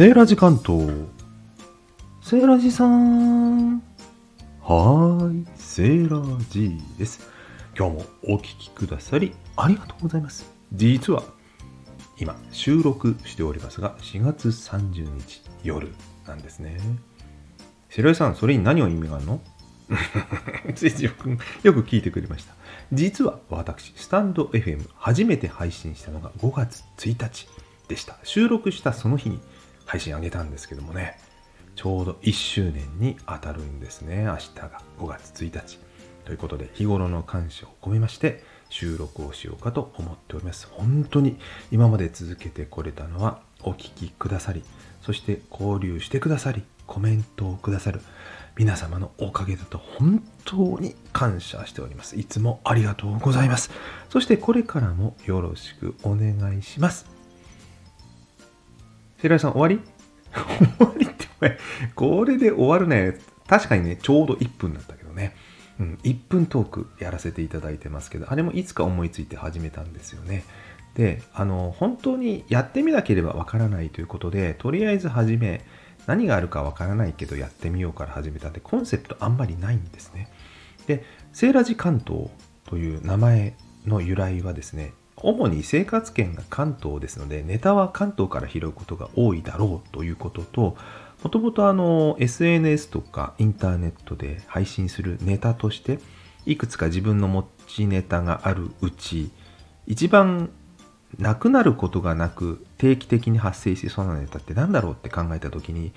セーラジ関東。セーラジさん。はーい、セーラジです。今日もお聞きくださりありがとうございます。実は、今、収録しておりますが、4月30日夜なんですね。セーラジさん、それに何を意味があるの？ついついよくよく聞いてくれました。実は私、スタンド FM 初めて配信したのが5月1日でした。収録したその日に配信あげたんですけどもね、ちょうど1周年に当たるんですね、明日が5月1日。ということで、日頃の感謝を込めまして、収録をしようかと思っております。本当に今まで続けてこれたのは、お聞きくださり、そして交流してくださり、コメントをくださる皆様のおかげだと本当に感謝しております。いつもありがとうございます。そしてこれからもよろしくお願いします。白井さん終わり？終わりってお前これで終わるね。確かにね、ちょうど1分だったけどね。うん、1分トークやらせていただいてますけど、あれもいつか思いついて始めたんですよね。で、あの、本当にやってみなければわからないということで、とりあえず始め、何があるかわからないけどやってみようから始めたんで、コンセプトあんまりないんですね。で、セーラジ関東という名前の由来はですね、主に生活圏が関東ですので、ネタは関東から拾うことが多いだろうということと、もともとあの SNS とかインターネットで配信するネタとして、いくつか自分の持ちネタがあるうち、一番なくなることがなく定期的に発生しそうなネタって何だろうって考えた時に、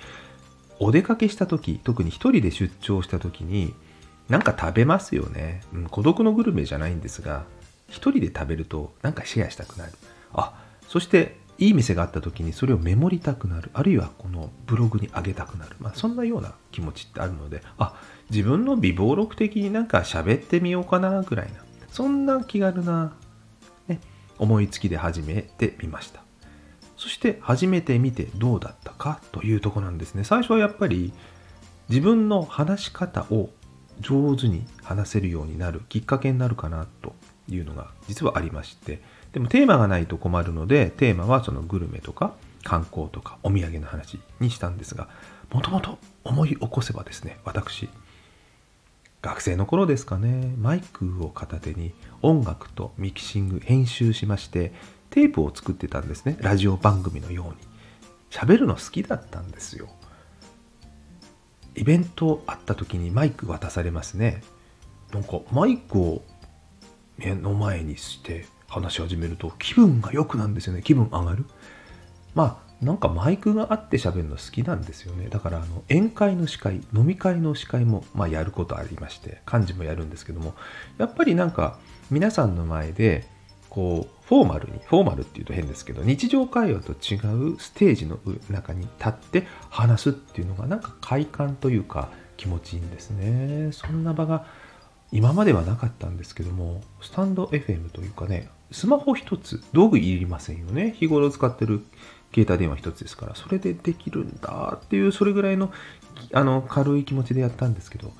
お出かけした時、特に一人で出張した時に、なんか食べますよね。うん、孤独のグルメじゃないんですが、一人で食べるとなんかシェアしたくなる。あ、そしていい店があった時にそれをメモりたくなる。あるいはこのブログに上げたくなる。まあそんなような気持ちってあるので、あ、自分の微暴録的になんか喋ってみようかなぐらいな。そんな気軽な、ね、思いつきで始めてみました。そして始めてみてどうだったかというとこなんですね。最初はやっぱり自分の話し方を上手に話せるようになるきっかけになるかなというのが実はありましてでもテーマがないと困るのでテーマはそのグルメとか観光とかお土産の話にしたんですがもともと思い起こせばですね私学生の頃ですかねマイクを片手に音楽とミキシング編集しましてテープを作ってたんですねラジオ番組のように。喋るの好きだったんですよ。イベントあった時にマイク渡されますね。なんかマイクを目の前にして話し始めると気分が良くなんですよね。気分上がる。まあなんかマイクがあって喋るの好きなんですよね。だからあの宴会の司会飲み会の司会もまあやることありまして幹事もやるんですけども。やっぱりなんか皆さんの前でこうフォーマルにフォーマルっていうと変ですけど日常会話と違うステージの中に立って話すっていうのがなんか快感というか気持ちいいんですね。そんな場が今まではなかったんですけどもスタンド FM というかねスマホ一つ道具いりませんよね。日頃使ってる携帯電話一つですからそれでできるんだっていうそれぐらいのあの軽い気持ちでやったんですけど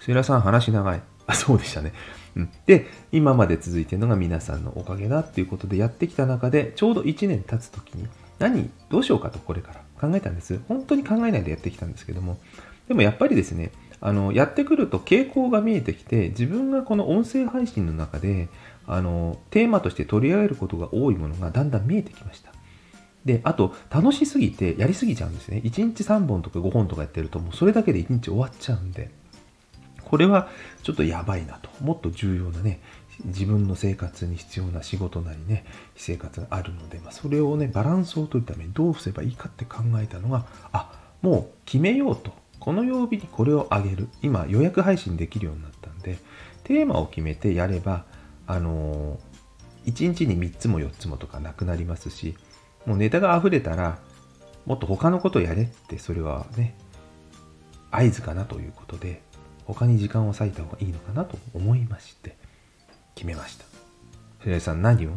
セイラさん話長い。あそうでしたね。うん、で今まで続いてるのが皆さんのおかげだっていうことでやってきた中でちょうど1年経つ時に何どうしようかとこれから考えたんです。本当に考えないでやってきたんですけどもでもやっぱりですねあのやってくると傾向が見えてきて自分がこの音声配信の中であのテーマとして取り上げることが多いものがだんだん見えてきましたであと楽しすぎてやりすぎちゃうんですね1日3本とか5本とかやってるともうそれだけで1日終わっちゃうんでこれはちょっとやばいなと。もっと重要なね、自分の生活に必要な仕事なりね、私生活があるので、まあ、それをね、バランスを取るためにどうすればいいかって考えたのが、あ、もう決めようと。この曜日にこれをあげる。今予約配信できるようになったんで、テーマを決めてやれば、あのー、1日に3つも4つもとかなくなりますし、もうネタが溢れたら、もっと他のことをやれって、それはね、合図かなということで、他に時間を割いた方がいいのかなと思いまして決めました平井さん何を？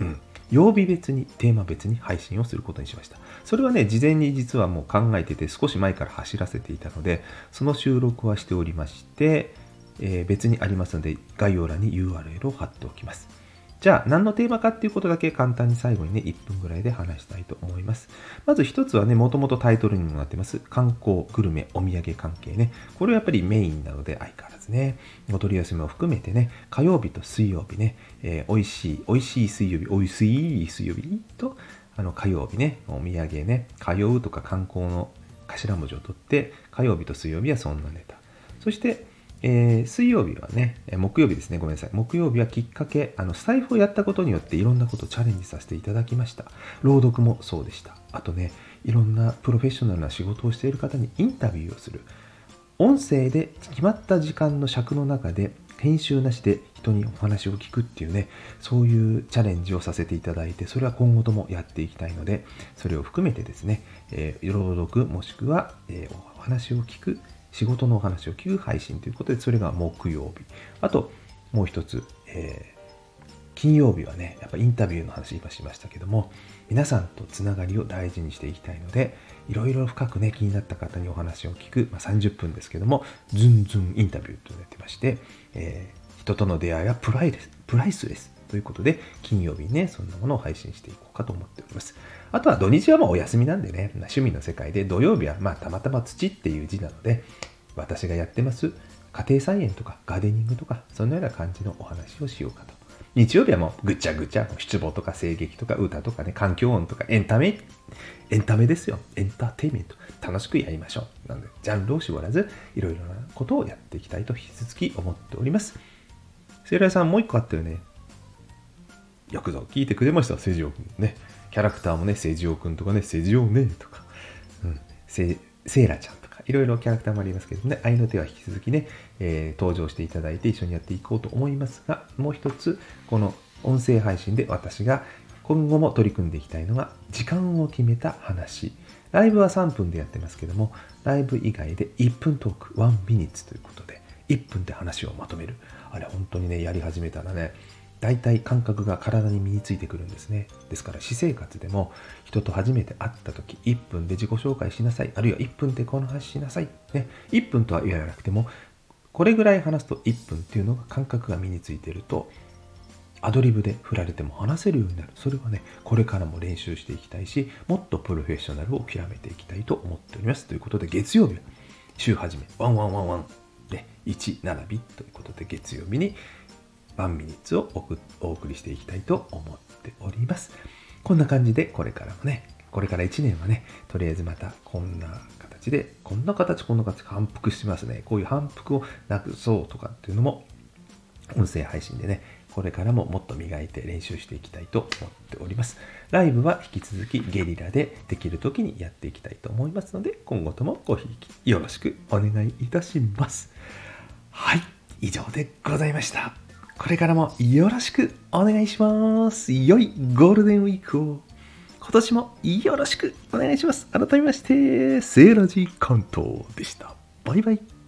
うん。曜日別にテーマ別に配信をすることにしました。それはね事前に実はもう考えてて少し前から走らせていたのでその収録はしておりまして、えー、別にありますので概要欄に URL を貼っておきます。じゃあ何のテーマかっていうことだけ簡単に最後にね、1分ぐらいで話したいと思います。まず一つはね、もともとタイトルにもなってます、観光、グルメ、お土産関係ね。これはやっぱりメインなので相変わらずね、お取り寄せも含めてね、火曜日と水曜日ね、えー、美味しい、美味しい水曜日、美味しい水曜日と、あの火曜日ね、お土産ね、通うとか観光の頭文字を取って、火曜日と水曜日はそんなネタ。そして、えー、水曜日はね、木曜日ですね、ごめんなさい。木曜日はきっかけ、あの、スタイフをやったことによっていろんなことをチャレンジさせていただきました。朗読もそうでした。あとね、いろんなプロフェッショナルな仕事をしている方にインタビューをする。音声で決まった時間の尺の中で編集なしで人にお話を聞くっていうね、そういうチャレンジをさせていただいて、それは今後ともやっていきたいので、それを含めてですね、えー、朗読もしくは、えー、お話を聞く仕事のお話を聞く配信ということで、それが木曜日。あと、もう一つ、えー、金曜日はね、やっぱインタビューの話今しましたけども、皆さんとつながりを大事にしていきたいので、いろいろ深くね、気になった方にお話を聞く、まあ、30分ですけども、ズンズンインタビューとなってまして、えー、人との出会いはプライレスプライスレスということで、金曜日ね、そんなものを配信していこうかと思っております。あとは土日はもうお休みなんでね、趣味の世界で土曜日はまあたまたま土っていう字なので、私がやってます家庭菜園とかガーデニングとか、そのような感じのお話をしようかと。日曜日はもうぐちゃぐちゃ、出没とか声劇とか歌とかね、環境音とかエンタメ、エンタメですよ。エンターテイメント。楽しくやりましょう。なので、ジャンルを絞らず、いろいろなことをやっていきたいと引き続き思っております。セイラさんもう一個あったよね。よくぞ聞いてくれました、セジオ君ね。キャラクターもね、セジオ君とかね、セジオねとか、うん、セセイラちゃんとか、いろいろキャラクターもありますけどね、愛の手は引き続きね、えー、登場していただいて一緒にやっていこうと思いますが、もう一つ、この音声配信で私が今後も取り組んでいきたいのが、時間を決めた話。ライブは3分でやってますけども、ライブ以外で1分トーク、1ミニッツということで、1分で話をまとめる。あれ本当にね、やり始めたらね、大体感覚が体に身についてくるんですね。ですから私生活でも人と初めて会った時1分で自己紹介しなさい。あるいは1分でこの話しなさい。ね、1分とは言わなくてもこれぐらい話すと1分っていうのが感覚が身についてるとアドリブで振られても話せるようになる。それはね、これからも練習していきたいし、もっとプロフェッショナルを極めていきたいと思っております。ということで、月曜日は週始め、 one one one one で1並びということで、月曜日に one minutes をお送りしていきたいと思っております。こんな感じでこれからもね、これから1年はね、とりあえずまたこんな形で、こんな形、こんな形、反復しますね。こういう反復をなくそうとかっていうのも、音声配信でね、これからももっと磨いて練習していきたいと思っております。ライブは引き続きゲリラでできる時にやっていきたいと思いますので、今後ともごひいきよろしくお願いいたします。はい、以上でございました。これからもよろしくお願いします。良いゴールデンウィークを今年もよろしくお願いします。改めまして、セーラジ関東でした。バイバイ。